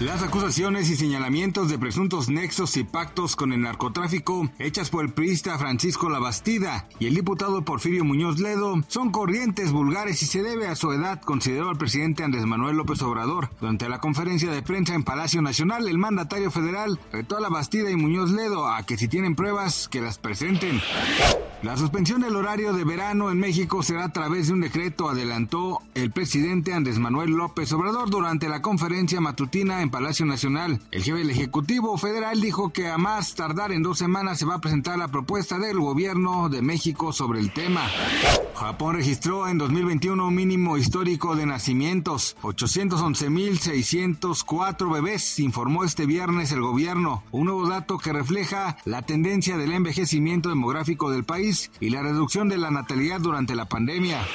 Las acusaciones y señalamientos de presuntos nexos y pactos con el narcotráfico hechas por el priista Francisco Labastida y el diputado Porfirio Muñoz Ledo son corrientes, vulgares y se debe a su edad, consideró el presidente Andrés Manuel López Obrador. Durante la conferencia de prensa en Palacio Nacional, el mandatario federal retó a Labastida y Muñoz Ledo a que si tienen pruebas, que las presenten. La suspensión del horario de verano en México será a través de un decreto, adelantó el presidente Andrés Manuel López Obrador durante la conferencia matutina en Palacio Nacional. El jefe del Ejecutivo Federal dijo que a más tardar en dos semanas se va a presentar la propuesta del gobierno de México sobre el tema. Japón registró en 2021 un mínimo histórico de nacimientos, 811.604 bebés, informó este viernes el gobierno, un nuevo dato que refleja la tendencia del envejecimiento demográfico del país y la reducción de la natalidad durante la pandemia.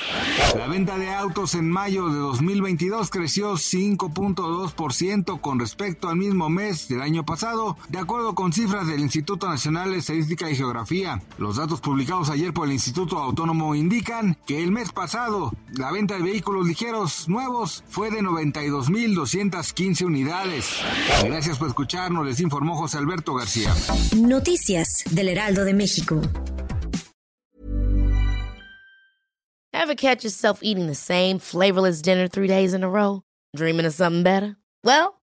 La venta de autos en mayo de 2022 creció 5.2% con respecto al mismo mes del año pasado, de acuerdo con cifras del Instituto Nacional de Estadística y Geografía. Los datos publicados ayer por el Instituto Autónomo indican que el mes pasado la venta de vehículos ligeros nuevos fue de 92.215 unidades. Gracias por escucharnos, les informó José Alberto García. Noticias del Heraldo de México. Ever catch yourself eating the same flavorless dinner three days in a row? Dreaming of something better? Well,